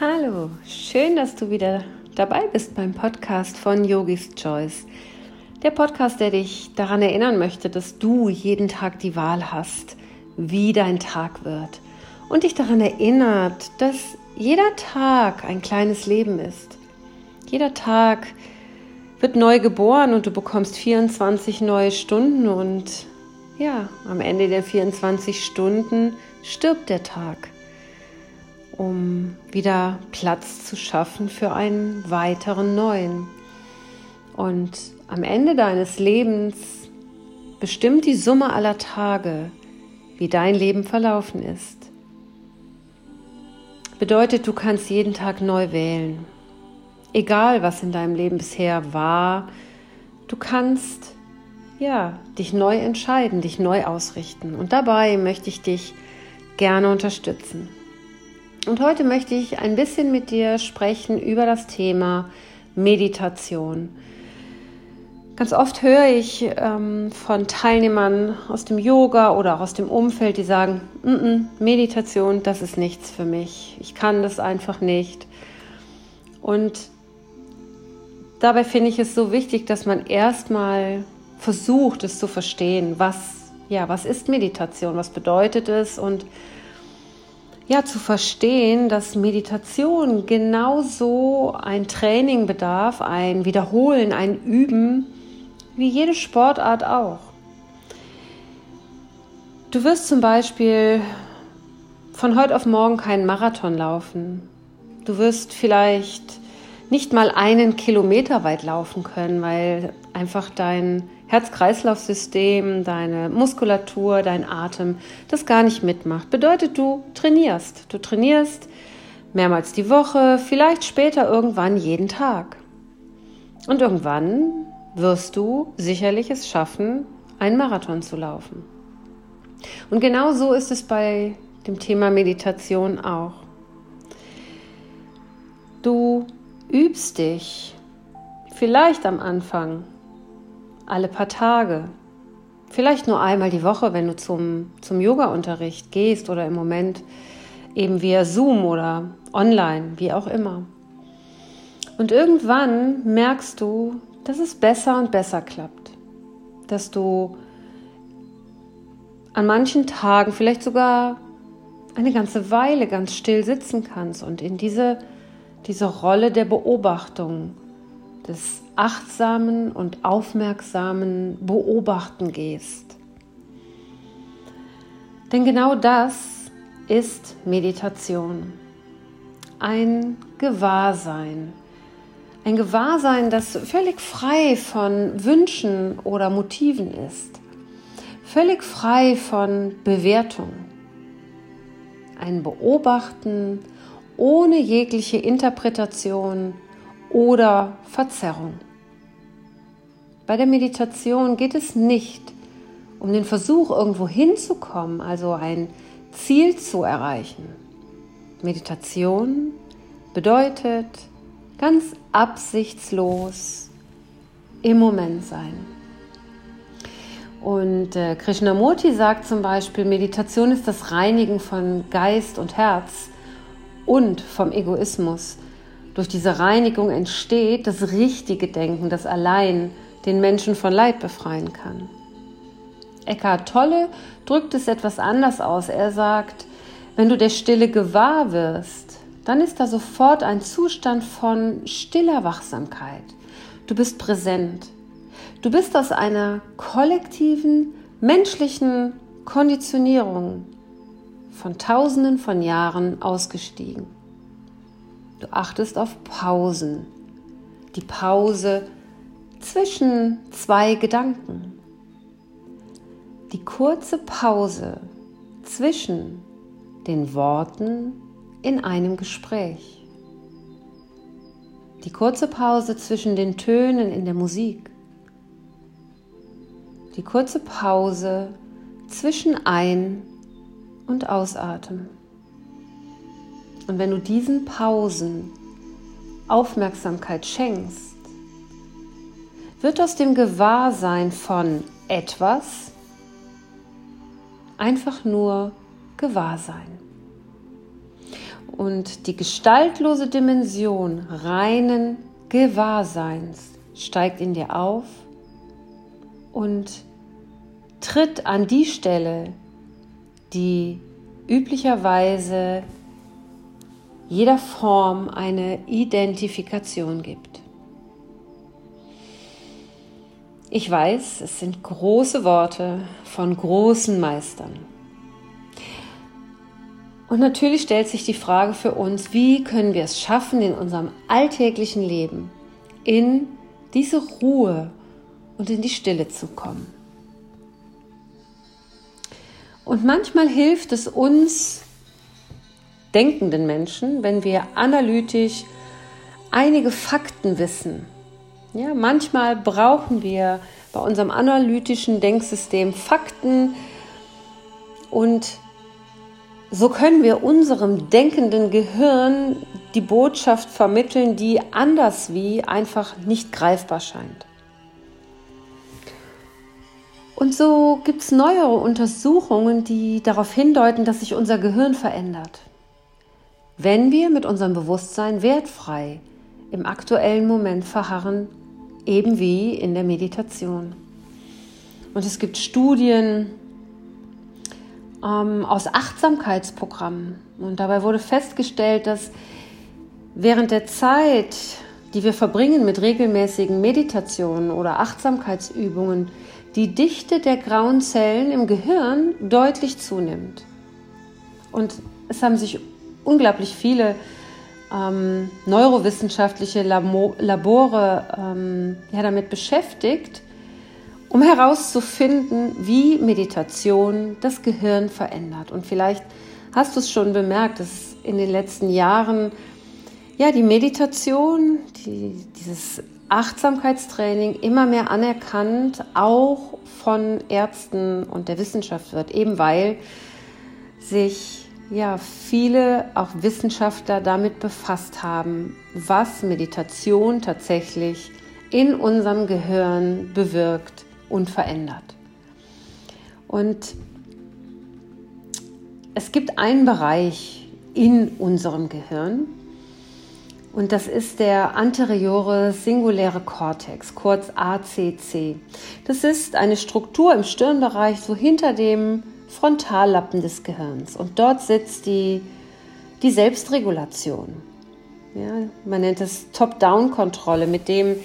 Hallo, schön, dass du wieder dabei bist beim Podcast von Yogis Choice. Der Podcast, der dich daran erinnern möchte, dass du jeden Tag die Wahl hast, wie dein Tag wird. Und dich daran erinnert, dass jeder Tag ein kleines Leben ist. Jeder Tag wird neu geboren und du bekommst 24 neue Stunden und ja, am Ende der 24 Stunden stirbt der Tag um wieder Platz zu schaffen für einen weiteren neuen. Und am Ende deines Lebens bestimmt die Summe aller Tage, wie dein Leben verlaufen ist. Bedeutet, du kannst jeden Tag neu wählen. Egal, was in deinem Leben bisher war, du kannst ja, dich neu entscheiden, dich neu ausrichten. Und dabei möchte ich dich gerne unterstützen. Und heute möchte ich ein bisschen mit dir sprechen über das Thema Meditation. Ganz oft höre ich ähm, von Teilnehmern aus dem Yoga oder auch aus dem Umfeld, die sagen, N -n, Meditation, das ist nichts für mich. Ich kann das einfach nicht. Und dabei finde ich es so wichtig, dass man erstmal versucht, es zu verstehen, was, ja, was ist Meditation, was bedeutet es und ja, zu verstehen, dass Meditation genauso ein Training bedarf, ein Wiederholen, ein Üben, wie jede Sportart auch. Du wirst zum Beispiel von heute auf morgen keinen Marathon laufen. Du wirst vielleicht nicht mal einen Kilometer weit laufen können, weil einfach dein Herz-Kreislauf-System, deine Muskulatur, dein Atem das gar nicht mitmacht. Bedeutet, du trainierst. Du trainierst mehrmals die Woche, vielleicht später irgendwann jeden Tag. Und irgendwann wirst du sicherlich es schaffen, einen Marathon zu laufen. Und genau so ist es bei dem Thema Meditation auch. Du übst dich vielleicht am Anfang alle paar Tage. Vielleicht nur einmal die Woche, wenn du zum, zum Yoga-Unterricht gehst oder im Moment eben via Zoom oder online, wie auch immer. Und irgendwann merkst du, dass es besser und besser klappt. Dass du an manchen Tagen vielleicht sogar eine ganze Weile ganz still sitzen kannst und in diese, diese Rolle der Beobachtung, des achtsamen und aufmerksamen Beobachten gehst. Denn genau das ist Meditation. Ein Gewahrsein. Ein Gewahrsein, das völlig frei von Wünschen oder Motiven ist. Völlig frei von Bewertung. Ein Beobachten ohne jegliche Interpretation oder Verzerrung. Bei der Meditation geht es nicht um den Versuch, irgendwo hinzukommen, also ein Ziel zu erreichen. Meditation bedeutet ganz absichtslos im Moment sein. Und äh, Krishnamurti sagt zum Beispiel, Meditation ist das Reinigen von Geist und Herz und vom Egoismus. Durch diese Reinigung entsteht das richtige Denken, das allein den Menschen von Leid befreien kann. Eckhart Tolle drückt es etwas anders aus. Er sagt, wenn du der Stille gewahr wirst, dann ist da sofort ein Zustand von stiller Wachsamkeit. Du bist präsent. Du bist aus einer kollektiven menschlichen Konditionierung von Tausenden von Jahren ausgestiegen. Du achtest auf Pausen. Die Pause zwischen zwei Gedanken. Die kurze Pause zwischen den Worten in einem Gespräch. Die kurze Pause zwischen den Tönen in der Musik. Die kurze Pause zwischen Ein- und Ausatmen. Und wenn du diesen Pausen Aufmerksamkeit schenkst, wird aus dem Gewahrsein von etwas einfach nur Gewahrsein. und die gestaltlose Dimension reinen Gewahrseins steigt in dir auf und tritt an die Stelle, die üblicherweise jeder Form eine Identifikation gibt. Ich weiß, es sind große Worte von großen Meistern. Und natürlich stellt sich die Frage für uns, wie können wir es schaffen, in unserem alltäglichen Leben in diese Ruhe und in die Stille zu kommen. Und manchmal hilft es uns denkenden Menschen, wenn wir analytisch einige Fakten wissen. Ja, manchmal brauchen wir bei unserem analytischen Denksystem Fakten und so können wir unserem denkenden Gehirn die Botschaft vermitteln, die anders wie einfach nicht greifbar scheint. Und so gibt es neuere Untersuchungen, die darauf hindeuten, dass sich unser Gehirn verändert. Wenn wir mit unserem Bewusstsein wertfrei im aktuellen Moment verharren, eben wie in der Meditation. Und es gibt Studien, ähm, aus Achtsamkeitsprogrammen. Und dabei wurde festgestellt, dass während der Zeit, die wir verbringen mit regelmäßigen Meditationen oder Achtsamkeitsübungen, die Dichte der grauen Zellen im Gehirn deutlich zunimmt. Und es haben sich unglaublich viele ähm, neurowissenschaftliche Labore ähm, ja, damit beschäftigt, um herauszufinden, wie Meditation das Gehirn verändert. Und vielleicht hast du es schon bemerkt, dass in den letzten Jahren ja die Meditation, die, dieses Achtsamkeitstraining immer mehr anerkannt, auch von Ärzten und der Wissenschaft wird, eben weil sich ja viele auch Wissenschaftler damit befasst haben, was Meditation tatsächlich in unserem Gehirn bewirkt unverändert. Und es gibt einen Bereich in unserem Gehirn und das ist der anteriore singuläre Kortex, kurz ACC. Das ist eine Struktur im Stirnbereich, so hinter dem Frontallappen des Gehirns. Und dort sitzt die, die Selbstregulation. Ja, man nennt es Top-Down-Kontrolle, mit dem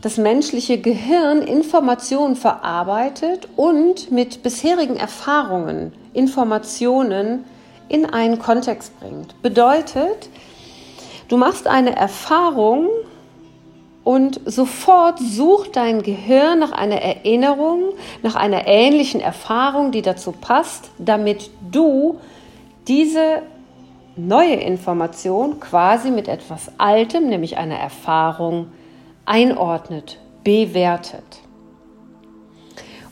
das menschliche Gehirn Informationen verarbeitet und mit bisherigen Erfahrungen Informationen in einen Kontext bringt. Bedeutet, du machst eine Erfahrung und sofort sucht dein Gehirn nach einer Erinnerung, nach einer ähnlichen Erfahrung, die dazu passt, damit du diese neue Information quasi mit etwas Altem, nämlich einer Erfahrung, einordnet, bewertet.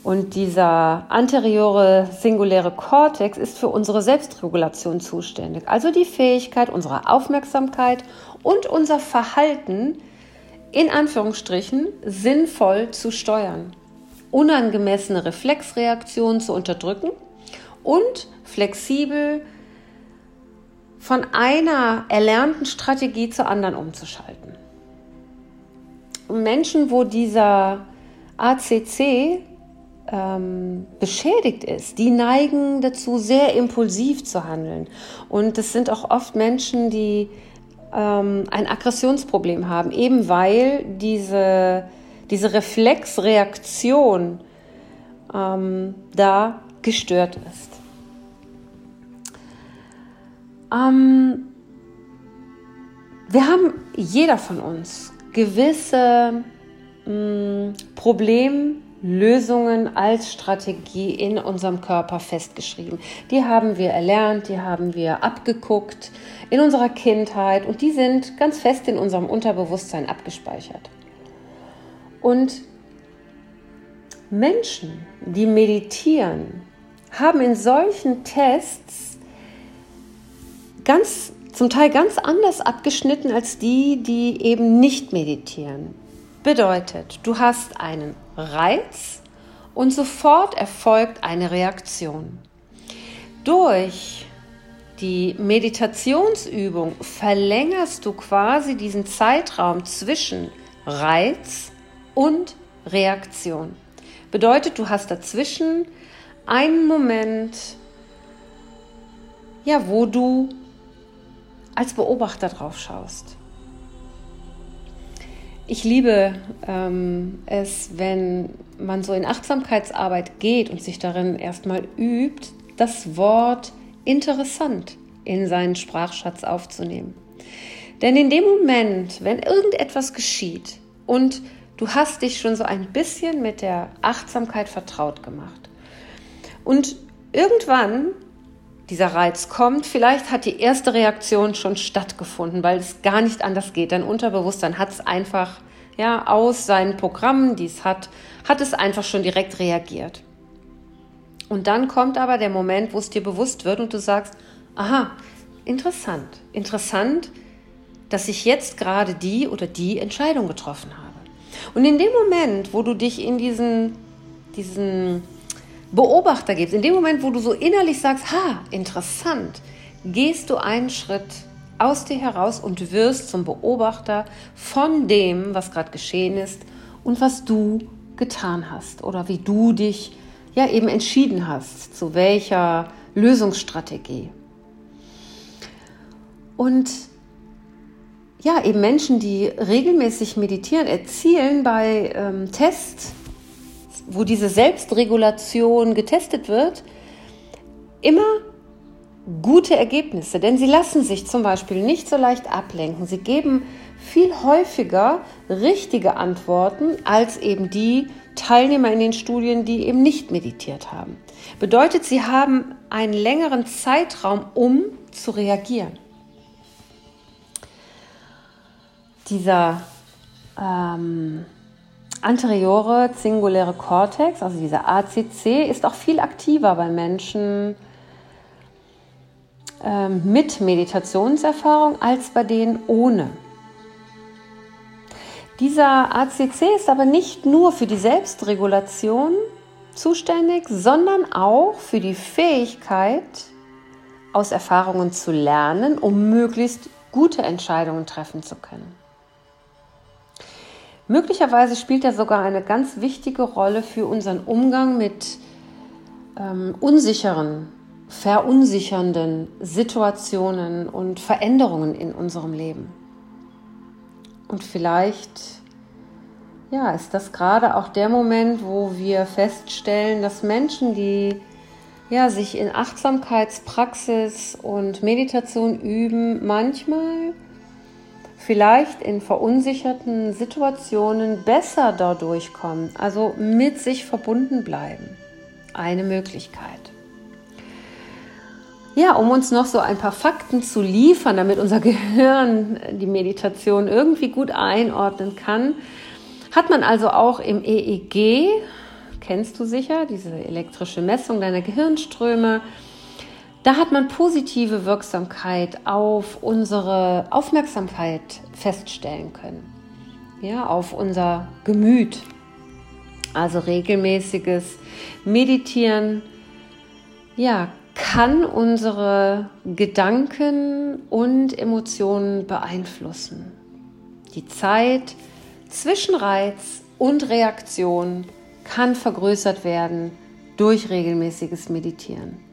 Und dieser anteriore singuläre Kortex ist für unsere Selbstregulation zuständig, also die Fähigkeit, unsere Aufmerksamkeit und unser Verhalten in Anführungsstrichen sinnvoll zu steuern, unangemessene Reflexreaktionen zu unterdrücken und flexibel von einer erlernten Strategie zur anderen umzuschalten. Menschen, wo dieser ACC ähm, beschädigt ist, die neigen dazu, sehr impulsiv zu handeln. Und es sind auch oft Menschen, die ähm, ein Aggressionsproblem haben, eben weil diese, diese Reflexreaktion ähm, da gestört ist. Ähm, wir haben, jeder von uns, gewisse mh, mm, Problemlösungen als Strategie in unserem Körper festgeschrieben. Die haben wir erlernt, die haben wir abgeguckt in unserer Kindheit und die sind ganz fest in unserem Unterbewusstsein abgespeichert. Und Menschen, die meditieren, haben in solchen Tests ganz zum Teil ganz anders abgeschnitten als die, die eben nicht meditieren. Bedeutet, du hast einen Reiz und sofort erfolgt eine Reaktion. Durch die Meditationsübung verlängerst du quasi diesen Zeitraum zwischen Reiz und Reaktion. Bedeutet, du hast dazwischen einen Moment, ja, wo du als Beobachter drauf schaust. Ich liebe ähm, es, wenn man so in Achtsamkeitsarbeit geht und sich darin erstmal übt, das Wort interessant in seinen Sprachschatz aufzunehmen. Denn in dem Moment, wenn irgendetwas geschieht und du hast dich schon so ein bisschen mit der Achtsamkeit vertraut gemacht und irgendwann dieser Reiz kommt, vielleicht hat die erste Reaktion schon stattgefunden, weil es gar nicht anders geht. Dein Unterbewusstsein hat es einfach ja, aus seinen Programmen, die es hat, hat es einfach schon direkt reagiert. Und dann kommt aber der Moment, wo es dir bewusst wird und du sagst, aha, interessant, interessant, dass ich jetzt gerade die oder die Entscheidung getroffen habe. Und in dem Moment, wo du dich in diesen, diesen Beobachter gibst, in dem Moment, wo du so innerlich sagst, ha, interessant, gehst du einen Schritt aus dir heraus und wirst zum Beobachter von dem, was gerade geschehen ist und was du getan hast oder wie du dich ja eben entschieden hast, zu welcher Lösungsstrategie. Und ja, eben Menschen, die regelmäßig meditieren, erzielen bei ähm, Tests, wo diese Selbstregulation getestet wird, immer gute Ergebnisse, denn sie lassen sich zum Beispiel nicht so leicht ablenken. Sie geben viel häufiger richtige Antworten als eben die Teilnehmer in den Studien, die eben nicht meditiert haben. Bedeutet, sie haben einen längeren Zeitraum, um zu reagieren. Dieser ähm, anteriore singuläre Cortex, also dieser ACC, ist auch viel aktiver bei Menschen, ähm, mit Meditationserfahrung als bei denen ohne. Dieser ACC ist aber nicht nur für die Selbstregulation zuständig, sondern auch für die Fähigkeit, aus Erfahrungen zu lernen, um möglichst gute Entscheidungen treffen zu können. Möglicherweise spielt er sogar eine ganz wichtige Rolle für unseren Umgang mit ähm, unsicheren verunsichernden Situationen und Veränderungen in unserem Leben. Und vielleicht ja, ist das gerade auch der Moment, wo wir feststellen, dass Menschen, die ja, sich in Achtsamkeitspraxis und Meditation üben, manchmal vielleicht in verunsicherten Situationen besser dadurch kommen, also mit sich verbunden bleiben. Eine Möglichkeit. Ja, um uns noch so ein paar Fakten zu liefern, damit unser Gehirn die Meditation irgendwie gut einordnen kann, hat man also auch im EEG, kennst du sicher, diese elektrische Messung deiner Gehirnströme, da hat man positive Wirksamkeit auf unsere Aufmerksamkeit feststellen können. Ja, auf unser Gemüt. Also regelmäßiges Meditieren, ja, kann unsere Gedanken und Emotionen beeinflussen. Die Zeit zwischen Reiz und Reaktion kann vergrößert werden durch regelmäßiges Meditieren.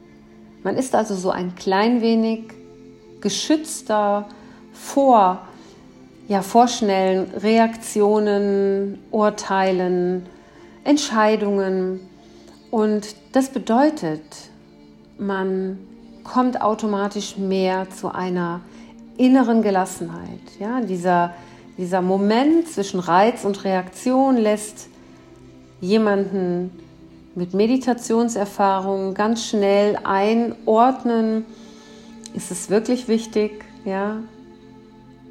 Man ist also so ein klein wenig geschützter vor, ja, vor schnellen Reaktionen, Urteilen, Entscheidungen. Und das bedeutet, man kommt automatisch mehr zu einer inneren Gelassenheit. Ja, dieser, dieser Moment zwischen Reiz und Reaktion lässt jemanden mit Meditationserfahrung ganz schnell einordnen, ist es wirklich wichtig, ja?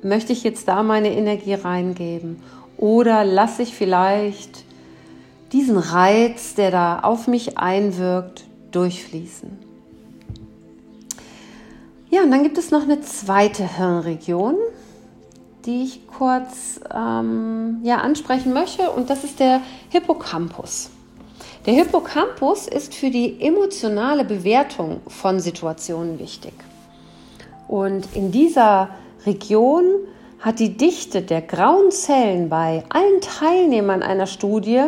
Möchte ich jetzt da meine Energie reingeben oder lasse ich vielleicht diesen Reiz, der da auf mich einwirkt, durchfließen? Ja, und dann gibt es noch eine zweite Hirnregion, die ich kurz ähm, ja, ansprechen möchte, und das ist der Hippocampus. Der Hippocampus ist für die emotionale Bewertung von Situationen wichtig. Und in dieser Region hat die Dichte der grauen Zellen bei allen Teilnehmern einer Studie,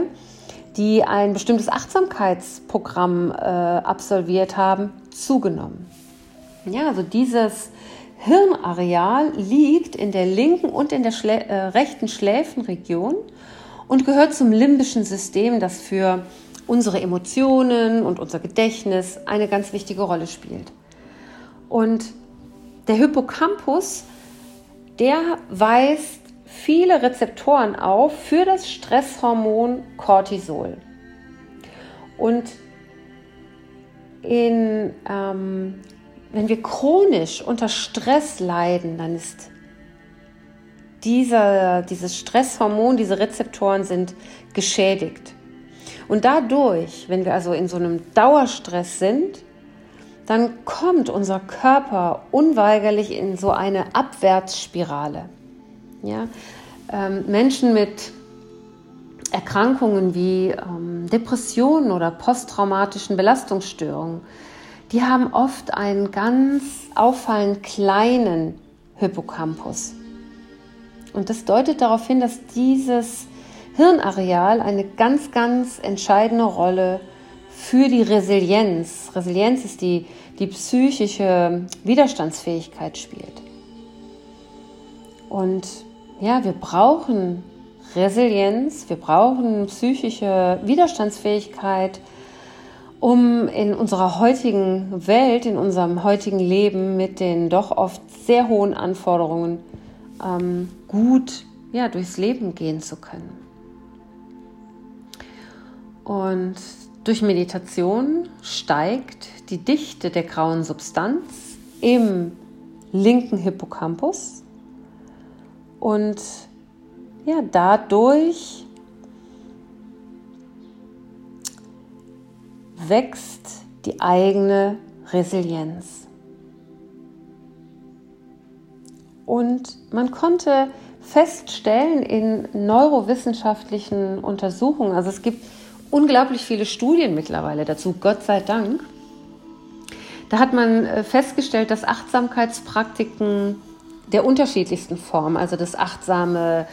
die ein bestimmtes Achtsamkeitsprogramm äh, absolviert haben, zugenommen. Ja, also dieses Hirnareal liegt in der linken und in der Schlä äh, rechten Schläfenregion und gehört zum limbischen System, das für unsere Emotionen und unser Gedächtnis eine ganz wichtige Rolle spielt. Und der Hippocampus, der weist viele Rezeptoren auf für das Stresshormon Cortisol. Und in, ähm, wenn wir chronisch unter Stress leiden, dann ist dieser, dieses Stresshormon, diese Rezeptoren sind geschädigt. Und dadurch, wenn wir also in so einem Dauerstress sind, dann kommt unser Körper unweigerlich in so eine Abwärtsspirale. Ja? Ähm, Menschen mit Erkrankungen wie ähm, Depressionen oder posttraumatischen Belastungsstörungen, die haben oft einen ganz auffallend kleinen Hippocampus. Und das deutet darauf hin, dass dieses Hirnareal eine ganz, ganz entscheidende Rolle für die Resilienz, Resilienz ist die, die psychische Widerstandsfähigkeit spielt. Und ja, wir brauchen Resilienz, wir brauchen psychische Widerstandsfähigkeit, um in unserer heutigen Welt, in unserem heutigen Leben mit den doch oft sehr hohen Anforderungen ähm, gut ja, durchs Leben gehen zu können. Und durch Meditation steigt die Dichte der grauen Substanz im linken Hippocampus und ja, dadurch wächst die eigene Resilienz. Und man konnte feststellen in neurowissenschaftlichen Untersuchungen, also es gibt unglaublich viele Studien mittlerweile dazu, Gott sei Dank. Da hat man äh, festgestellt, dass Achtsamkeitspraktiken der unterschiedlichsten Formen, also das achtsame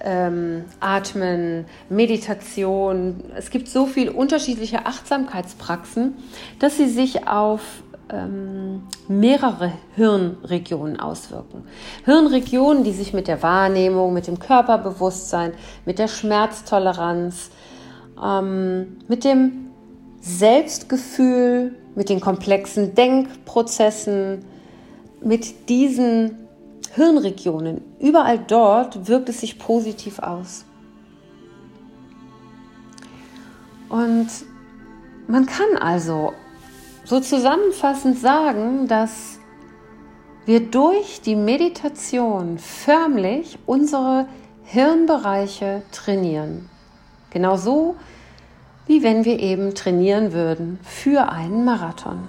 ähm, Atmen, Meditation, es gibt so viele unterschiedliche Achtsamkeitspraxen, dass sie sich auf ähm, mehrere Hirnregionen auswirken. Hirnregionen, die sich mit der Wahrnehmung, mit dem Körperbewusstsein, mit der Schmerztoleranz, ähm, mit dem Selbstgefühl, mit den komplexen Denkprozessen, mit diesen Hirnregionen, überall dort wirkt es sich positiv aus. Und man kann also so zusammenfassend sagen, dass wir durch die Meditation förmlich unsere Hirnbereiche trainieren. Genauso wie wenn wir eben trainieren würden für einen Marathon.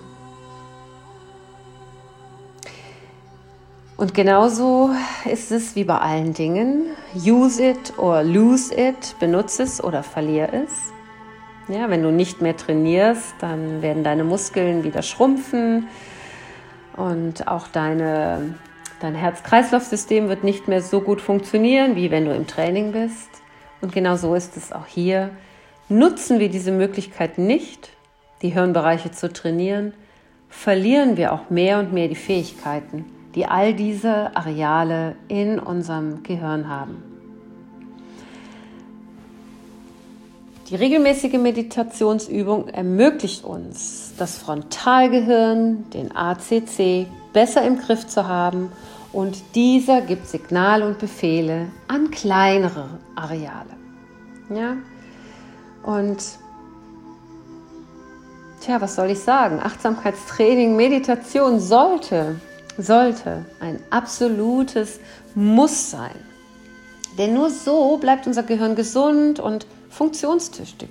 Und genauso ist es wie bei allen Dingen. Use it or lose it, benutze es oder verliere es. Ja, wenn du nicht mehr trainierst, dann werden deine Muskeln wieder schrumpfen und auch deine, dein Herz-Kreislauf-System wird nicht mehr so gut funktionieren, wie wenn du im Training bist. Und genau so ist es auch hier. Nutzen wir diese Möglichkeit nicht, die Hirnbereiche zu trainieren, verlieren wir auch mehr und mehr die Fähigkeiten, die all diese Areale in unserem Gehirn haben. Die regelmäßige Meditationsübung ermöglicht uns, das Frontalgehirn, den ACC, besser im Griff zu haben und dieser gibt Signale und Befehle an kleinere Areale. Ja? Und tja, was soll ich sagen? Achtsamkeitstraining, Meditation sollte, sollte ein absolutes Muss sein. Denn nur so bleibt unser Gehirn gesund und funktionstüchtig.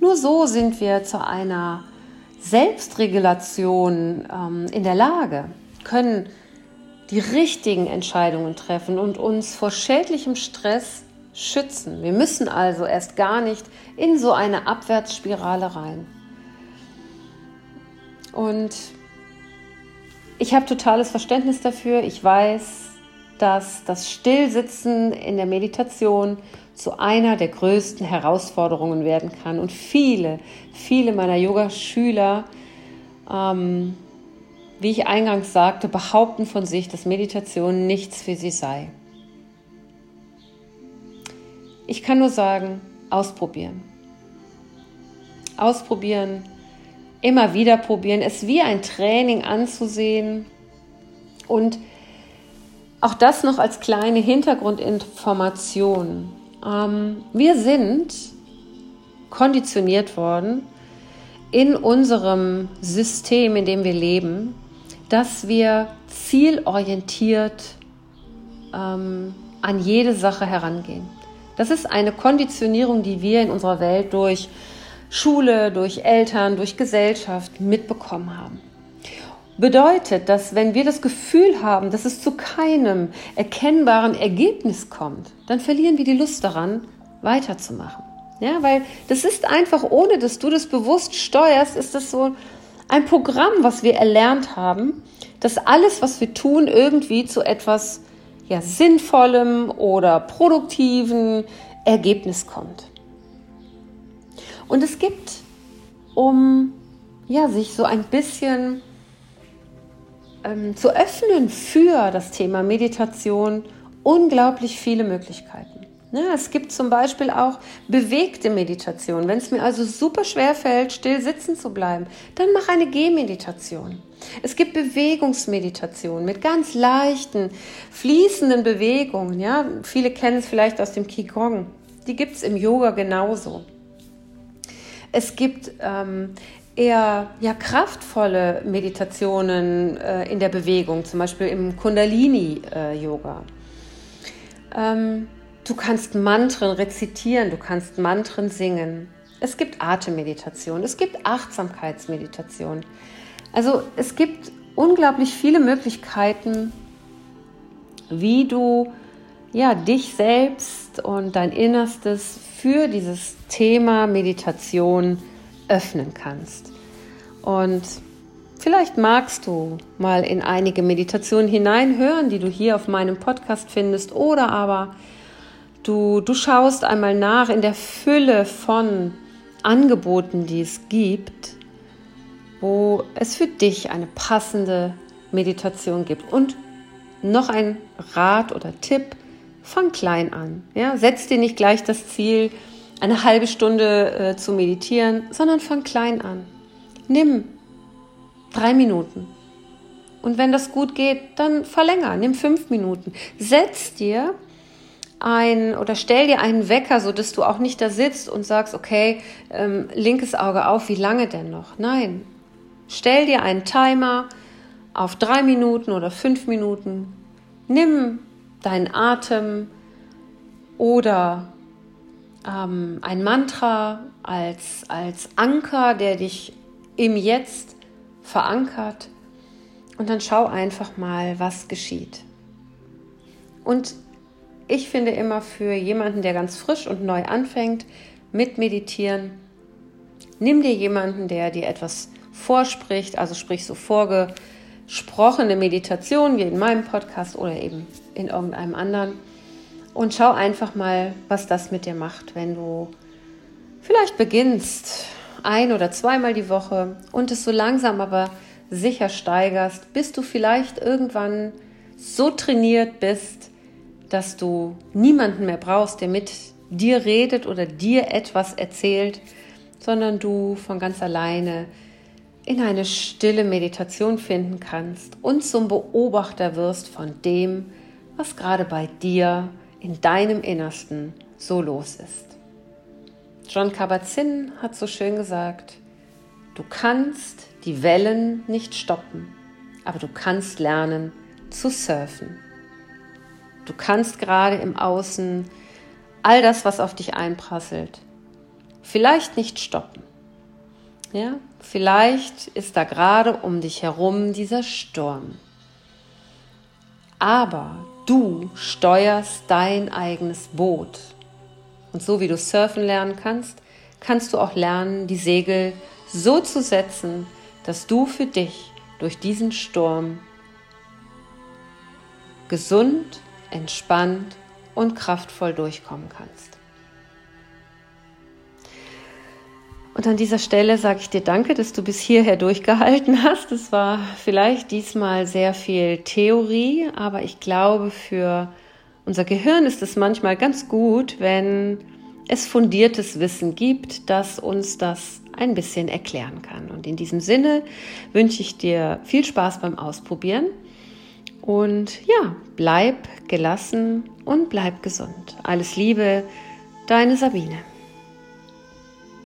Nur so sind wir zu einer Selbstregulation ähm, in der Lage, können die richtigen Entscheidungen treffen und uns vor schädlichem Stress schützen. Wir müssen also erst gar nicht in so eine Abwärtsspirale rein. Und Ich habe totales Verständnis dafür. Ich weiß, dass das Stillsitzen in der Meditation zu einer der größten Herausforderungen werden kann. Und viele, viele meiner Yoga-Schüler, ähm, wie ich eingangs sagte, behaupten von sich, dass Meditation nichts für sie sei. Ich kann nur sagen, ausprobieren. Ausprobieren, immer wieder probieren, es wie ein Training anzusehen und auch das noch als kleine Hintergrundinformation. Ähm, wir sind konditioniert worden in unserem System, in dem wir leben, dass wir zielorientiert ähm, an jede Sache herangehen. Das ist eine Konditionierung, die wir in unserer Welt durch Schule, durch Eltern, durch Gesellschaft mitbekommen haben. Bedeutet, dass wenn wir das Gefühl haben, dass es zu keinem erkennbaren Ergebnis kommt, dann verlieren wir die Lust daran, weiterzumachen. Ja, weil das ist einfach, ohne dass du das bewusst steuerst, ist das so ein Programm, was wir erlernt haben, dass alles, was wir tun, irgendwie zu etwas ja, sinnvollem oder produktiven Ergebnis kommt. Und es gibt, um ja, sich so ein bisschen ähm, zu öffnen für das Thema Meditation, unglaublich viele Möglichkeiten. Ja, es gibt zum Beispiel auch bewegte Meditation. Wenn es mir also super schwer fällt, still sitzen zu bleiben, dann mach eine Gehmeditation. Es gibt Bewegungsmeditation mit ganz leichten, fließenden Bewegungen. Ja, viele kennen es vielleicht aus dem Qigong. Die gibt es im Yoga genauso. Es gibt ähm, eher ja, kraftvolle Meditationen äh, in der Bewegung, zum Beispiel im Kundalini-Yoga. Äh, ähm, Du kannst Mantren rezitieren, du kannst Mantren singen. Es gibt Atemmeditation, es gibt Achtsamkeitsmeditation. Also es gibt unglaublich viele Möglichkeiten, wie du ja, dich selbst und dein Innerstes für dieses Thema Meditation öffnen kannst. Und vielleicht magst du mal in einige Meditationen hineinhören, die du hier auf meinem Podcast findest, oder aber Du, du schaust einmal nach in der Fülle von Angeboten, die es gibt, wo es für dich eine passende Meditation gibt. Und noch ein Rat oder Tipp, fang klein an. Ja? Setz dir nicht gleich das Ziel, eine halbe Stunde äh, zu meditieren, sondern fang klein an. Nimm drei Minuten. Und wenn das gut geht, dann verlänger, nimm fünf Minuten. Setz dir ein oder stell dir einen Wecker, so dass du auch nicht da sitzt und sagst, okay, ähm, linkes Auge auf, wie lange denn noch? Nein, stell dir einen Timer auf drei Minuten oder fünf Minuten. Nimm deinen Atem oder ähm, ein Mantra als, als Anker, der dich im Jetzt verankert. Und dann schau einfach mal, was geschieht. Und ich finde immer für jemanden, der ganz frisch und neu anfängt mit Meditieren, nimm dir jemanden, der dir etwas vorspricht, also sprich so vorgesprochene Meditation wie in meinem Podcast oder eben in irgendeinem anderen. Und schau einfach mal, was das mit dir macht, wenn du vielleicht beginnst ein oder zweimal die Woche und es so langsam aber sicher steigerst, bis du vielleicht irgendwann so trainiert bist, dass du niemanden mehr brauchst, der mit dir redet oder dir etwas erzählt, sondern du von ganz alleine in eine stille Meditation finden kannst und zum Beobachter wirst von dem, was gerade bei dir in deinem Innersten so los ist. John Kabat-Zinn hat so schön gesagt, du kannst die Wellen nicht stoppen, aber du kannst lernen zu surfen. Du kannst gerade im Außen all das, was auf dich einprasselt, vielleicht nicht stoppen. Ja, vielleicht ist da gerade um dich herum dieser Sturm. Aber du steuerst dein eigenes Boot. Und so wie du surfen lernen kannst, kannst du auch lernen, die Segel so zu setzen, dass du für dich durch diesen Sturm gesund, entspannt und kraftvoll durchkommen kannst. Und an dieser Stelle sage ich dir danke, dass du bis hierher durchgehalten hast. Es war vielleicht diesmal sehr viel Theorie, aber ich glaube, für unser Gehirn ist es manchmal ganz gut, wenn es fundiertes Wissen gibt, das uns das ein bisschen erklären kann. Und in diesem Sinne wünsche ich dir viel Spaß beim Ausprobieren und ja, bleib gelassen und bleib gesund. Alles Liebe, deine Sabine.